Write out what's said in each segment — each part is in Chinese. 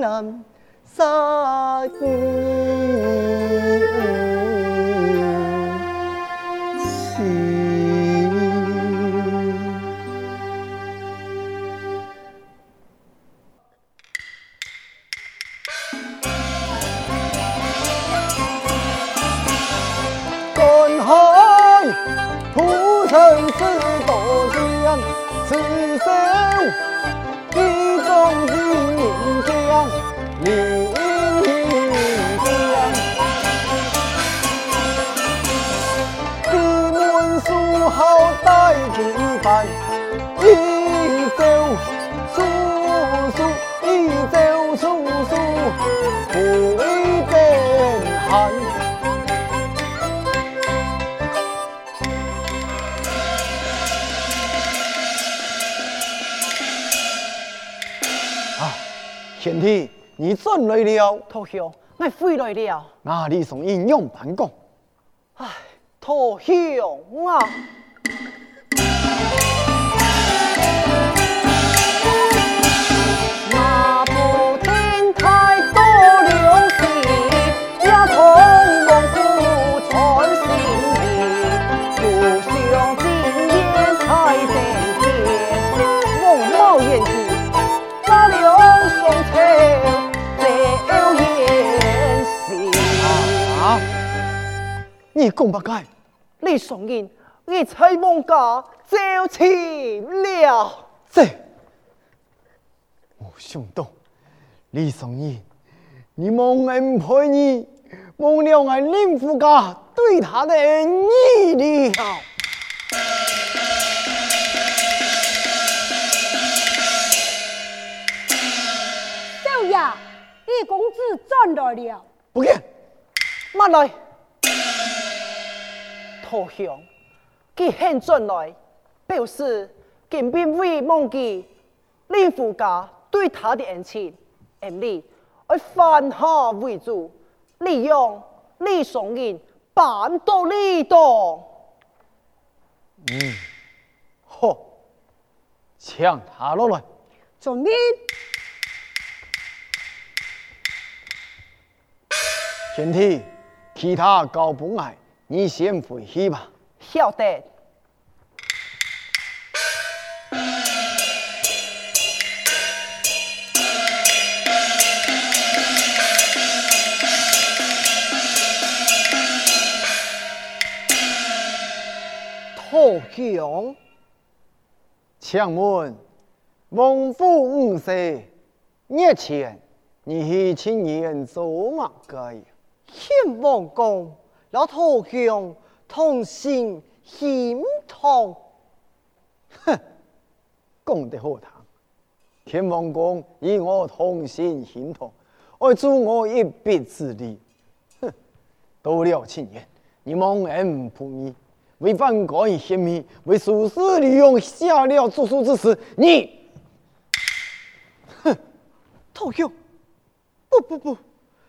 làm xa 贤弟，你真来了？土兄，我回来了。那你从英勇办公。唉，土兄啊！你讲不该，李松英，你才妄加招亲了。这，我想到李松英，你忘恩负义，忘了俺林父家对他的恩义了。少爷，你公子转来了。不见，慢来。投降，佢现转来，表示佢并未忘记林父家对他的恩情，而你而反下为主，利用李松英扳倒李东。嗯，好，抢他落来。遵命。贤弟，其他交不爱，你先回去吧。晓得。投降，请问王府五世日前你去请愿做乜嘅？献王公，老投降同心心痛。哼，讲得好听。天王公与我同心心痛，爱助我一臂之力。哼，到了请愿，你忘恩负义。为反国以献命，为苏氏利用下了诏书之时，你，哼，投降！不不不，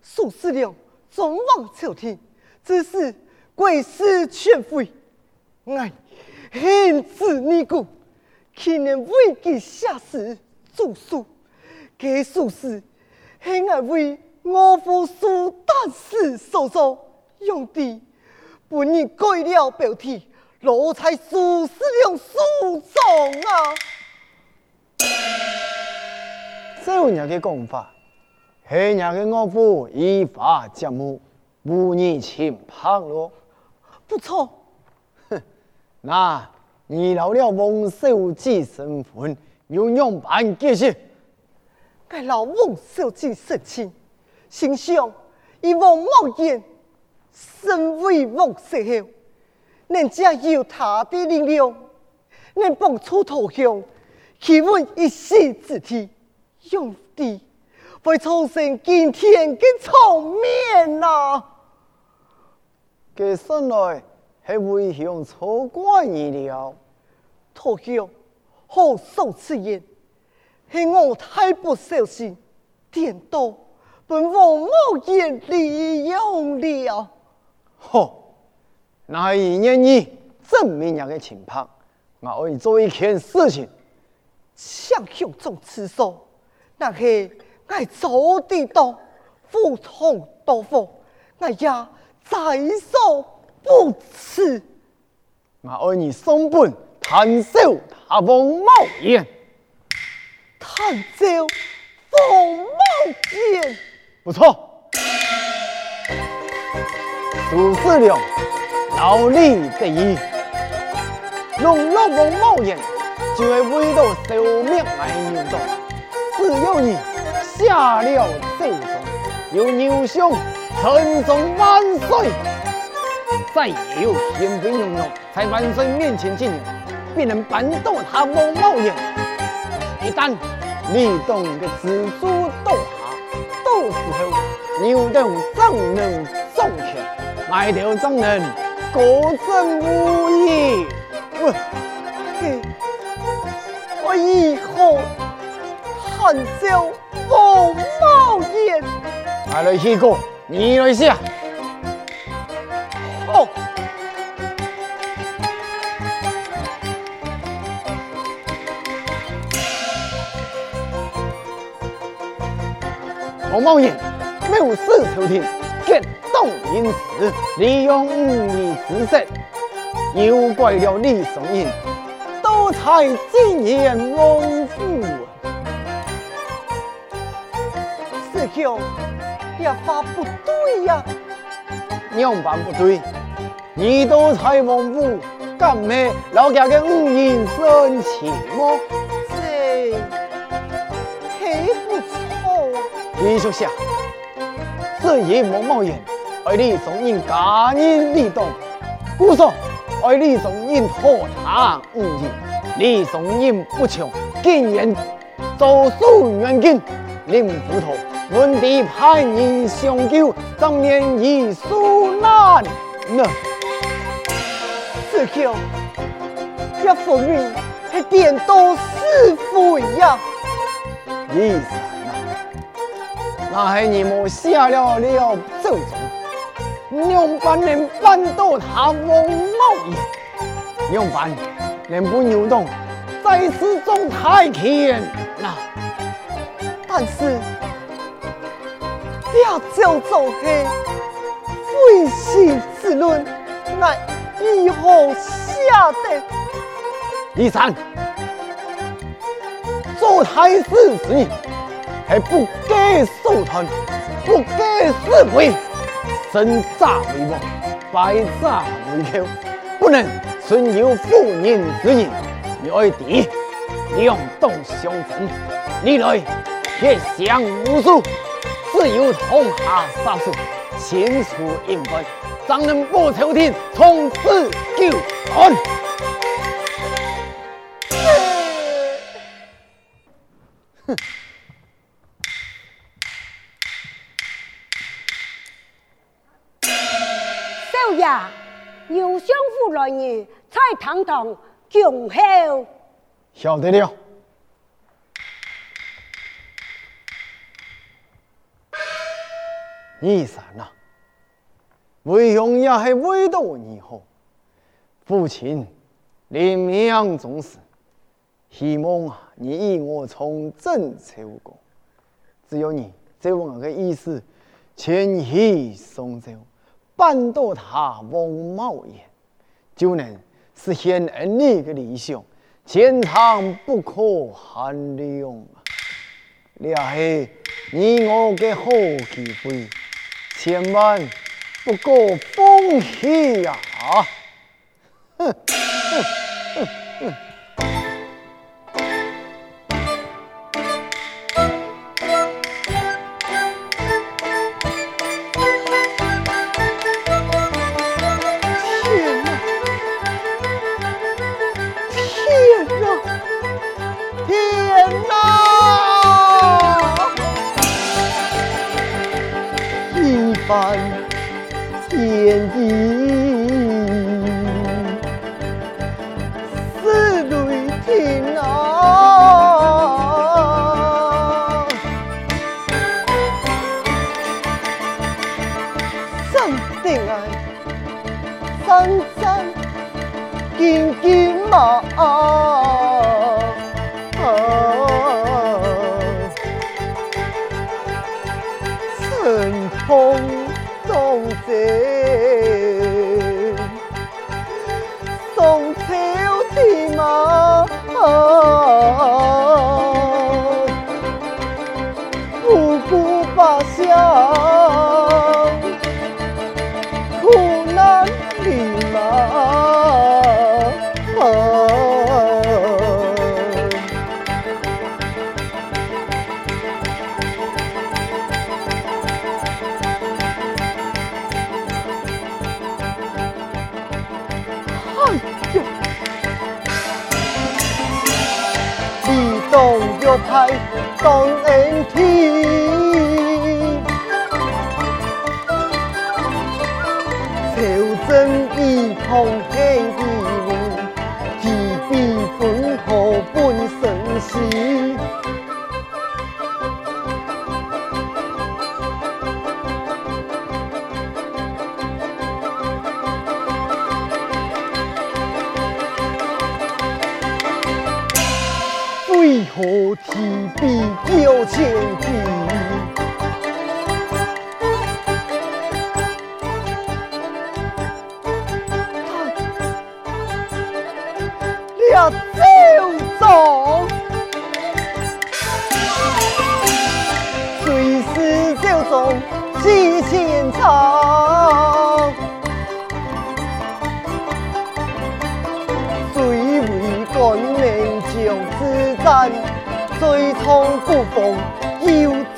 苏氏良忠望朝廷，只是贵事全废。哎，恨之入骨，去年为其下死诏书，给苏氏恨爱为我父苏旦氏所做用的。本人改了标题，罗才苏氏良书中啊！这样的讲法，黑人的我父依法节目，无你轻胖咯。不错，哼，那你老了王守吉身份，又样办解释？该老王守吉身亲，心想以王茂言。身为王世后，人家有他的力量，能帮助投降，希望一席之地，用地会重生今天的场面呐。给生来还未向错怪你了，投降好受此言，是我太不小心，颠倒本王冒言利用了。好，那一年你证明人的情况，我会做一件事情。向兄中此说，那是爱做得到，赴汤蹈火，我呀在所不辞。我爱你松本探手他王茂言，探手王茂言，不错。苏世良，老李第一，龙落王茂言，就会为到消灭爱牛党。只有你下了诏书，有牛相称颂万岁，再有天兵勇勇在万岁面前进言，必能扳倒他王茂言。一旦你懂得知足倒下，到时候牛党怎能纵权？埋头张人，果真无义。我，嘿，我以后喊叫王茂言。来了一个，你来下。好。王茂言，藐视朝廷，因此，利用武力之实，诱拐了李松荫，盗采金言王府。师兄，这话不对呀！样办不对？你盗采王府，敢咩老家的五音生气么？这还不错。继续下，这一王茂言。爱李松荫假仁李党，故说爱李松荫拖堂五年，李松荫不穷，竟然做数元金，令夫头问题派人相救，当面以数难呢？师兄，这分明是颠倒是非呀！李三啊，那是你们下了了奏章。娘办能扳倒他王茂言，娘办能不牛动，再次中太天呐！但是要叫做是非心之论，乃如何下的？李三，做太师之人，还不该受传，不该是非，身诈为王，败诈为寇，不能存有妇人之仁。你爱弟，两党相争，历来铁响无数，只有同下杀手，清除隐辈，才能不朝廷从此救安。哼！少爷，有相府来人，蔡堂堂恭候。晓得了。二三呐，为兄也是为到你好，父亲临命终时。希望啊，你与我从政成功，只有你这我的意思，牵起松州，扳倒他王茂言，就能实现儿女的理想，前程不可限量啊！这是你我的好机会，千万不够风险呀！哼。você.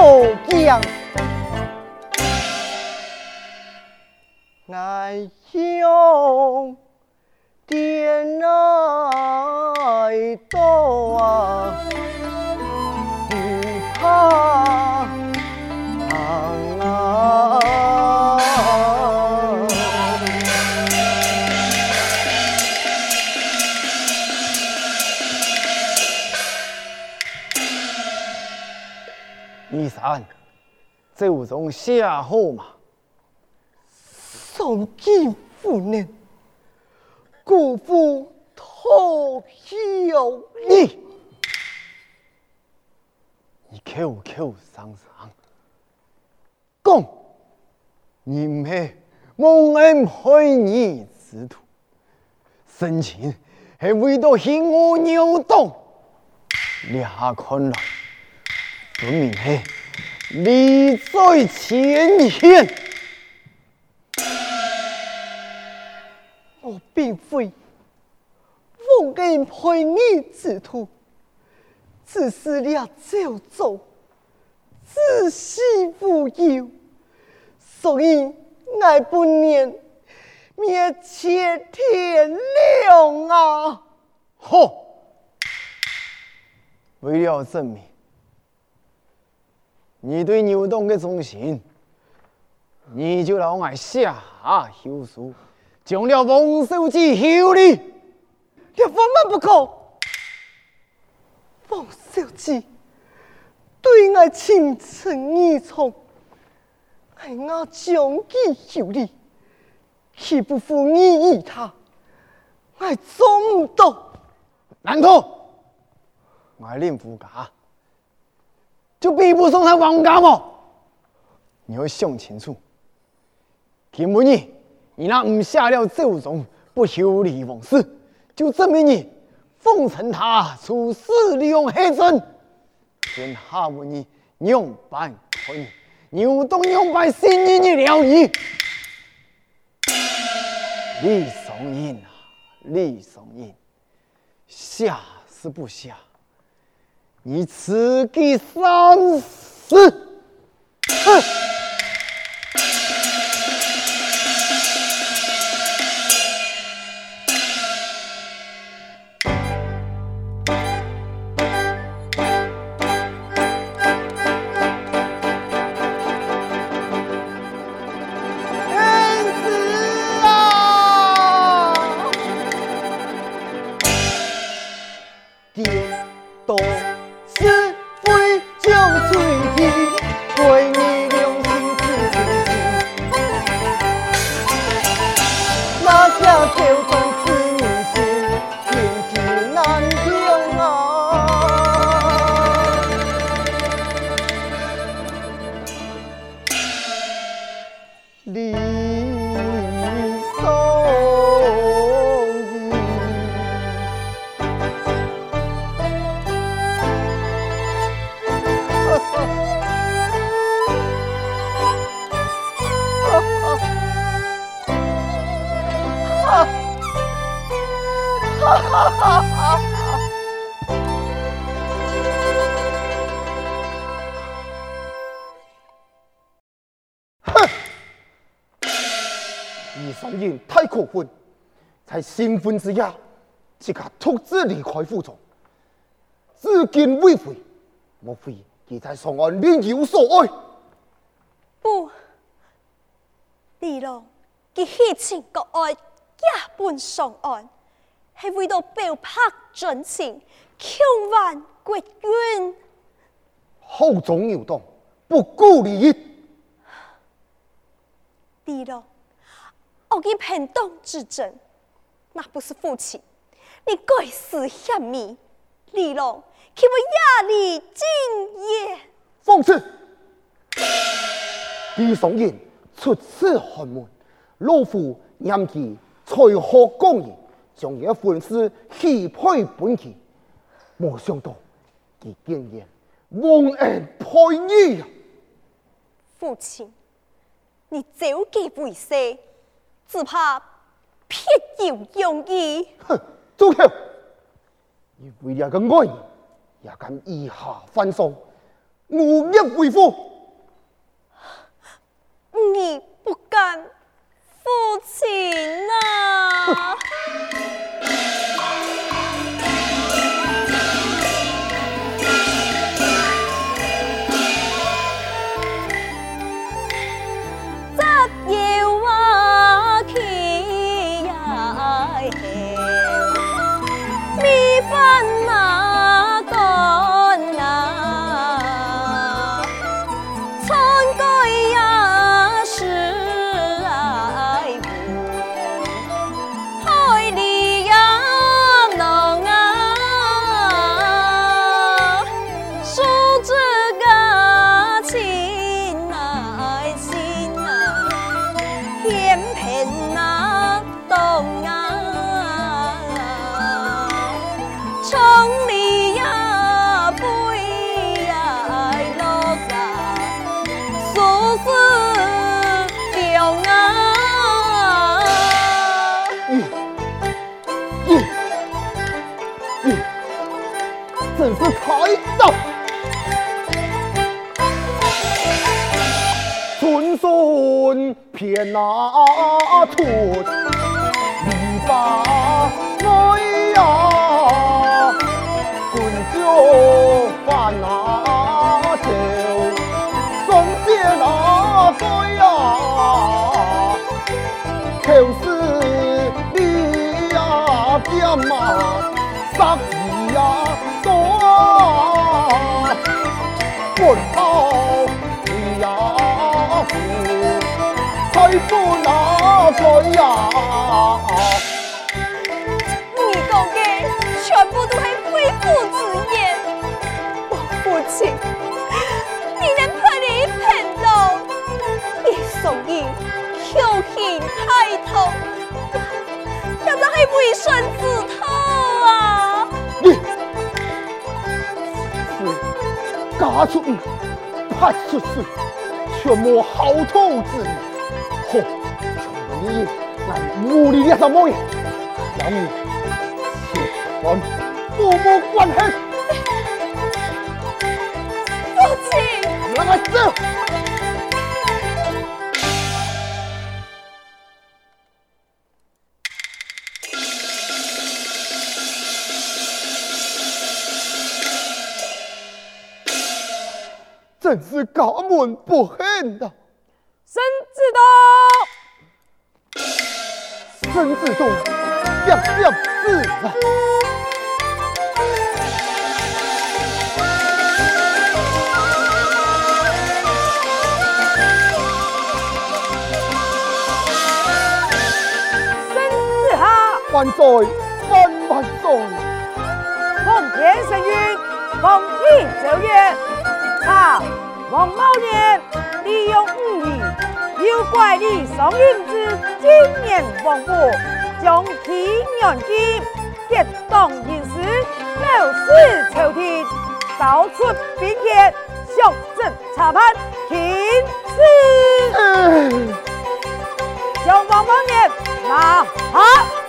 豆浆难兄天来到啊这种下货嘛，送金夫人，辜负托有你，你口口声声讲，你们蒙恩害你之徒，生前还为了 khiến 我扭动，你下看来分明是利在前嫌。我并非蒙恩害你之徒。只是了朝早，子息无忧，所以爱不念灭却天亮啊！吼！为了证明你对牛洞的忠心，你就让我下休书，将了王守基休礼，你万万不可！王守基对我情深意重，爱我将计休你，岂不负你意他？我做不到。难道我令夫家就比不上他王家吗？你要想清楚，今日你那唔下了奏章，不修礼王室，就证明你。奉承他出事利用黑阵，天下无你两败俱伤，牛洞两败心意你了矣。李松荫啊，李松荫，下是不下，你自己三思。哼。在新婚之夜，即刻独自离开府中，至今未回。莫非他在上岸另有所爱？不，李龙，他虚情国爱，夜奔上岸，系为了表白真情，强挽国运。好种牛党，不顾利益。李龙。我给偏党之争，那不是父亲，你该死嫌密，李龙岂不压力尽也？放肆！李松人出此寒门，老夫念其才学刚毅，将一婚事许配本妻，没想到其竟然忘恩负义。父亲，你早给为谁。只怕别有用意。哼，住口！你为了个爱，也敢以下犯上，忤逆为父。是太早。春笋片那出，篱笆爱呀，春酒饭那酒，松节那该呀，就是你呀，爹妈杀不好你呀。财富哪个呀？你讲嘅全部都系肺腑之言。我父亲，你能陪你一片肉，一送你求情太痛，那就系为孙子嫁出去，派出去，全没好土之年。好，从你来无理的什么嘢？让你切断父母关系。父亲，让我走。真是家门不幸的。孙子东，孙子东，要要死了！万岁，万万岁！奉天承运，奉天奏乐，查王茂年利用武艺，诱拐李松阴之金银丰富，将其原计结党营私，谋私朝廷，到出兵权，上阵查判，停止。嗯，将王茂年拿下。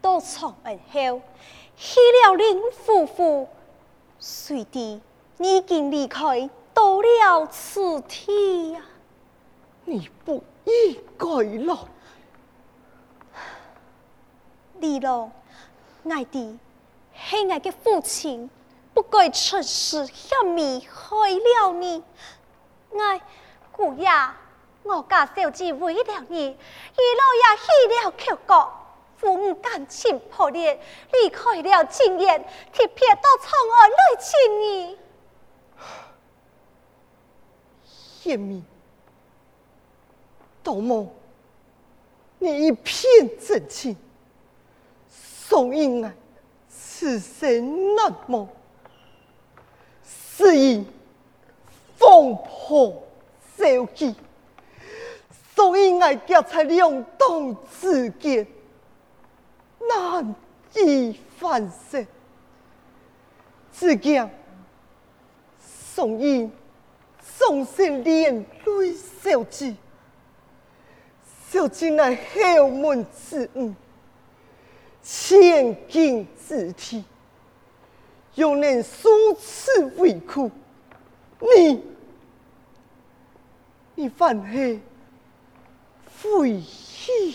到长安后，去了林夫妇，随地你已经离开，到了此地呀。你不应该来。李龙，爱的系爱嘅父亲，不该出师向你害了你。爱姑爷，我家小姐为了你，一路也去了求国，父母感情破裂，离开了亲人，特别到长安来寻你。叶明，道梦，你一片真情。宋英爱，此生难忘。是因风波 sau 气，所以爱夹在两党之间，难以翻身。只惊宋英总是连累小姐，小姐乃后门之女，千金之体，又能如此为苦，你你反而非议。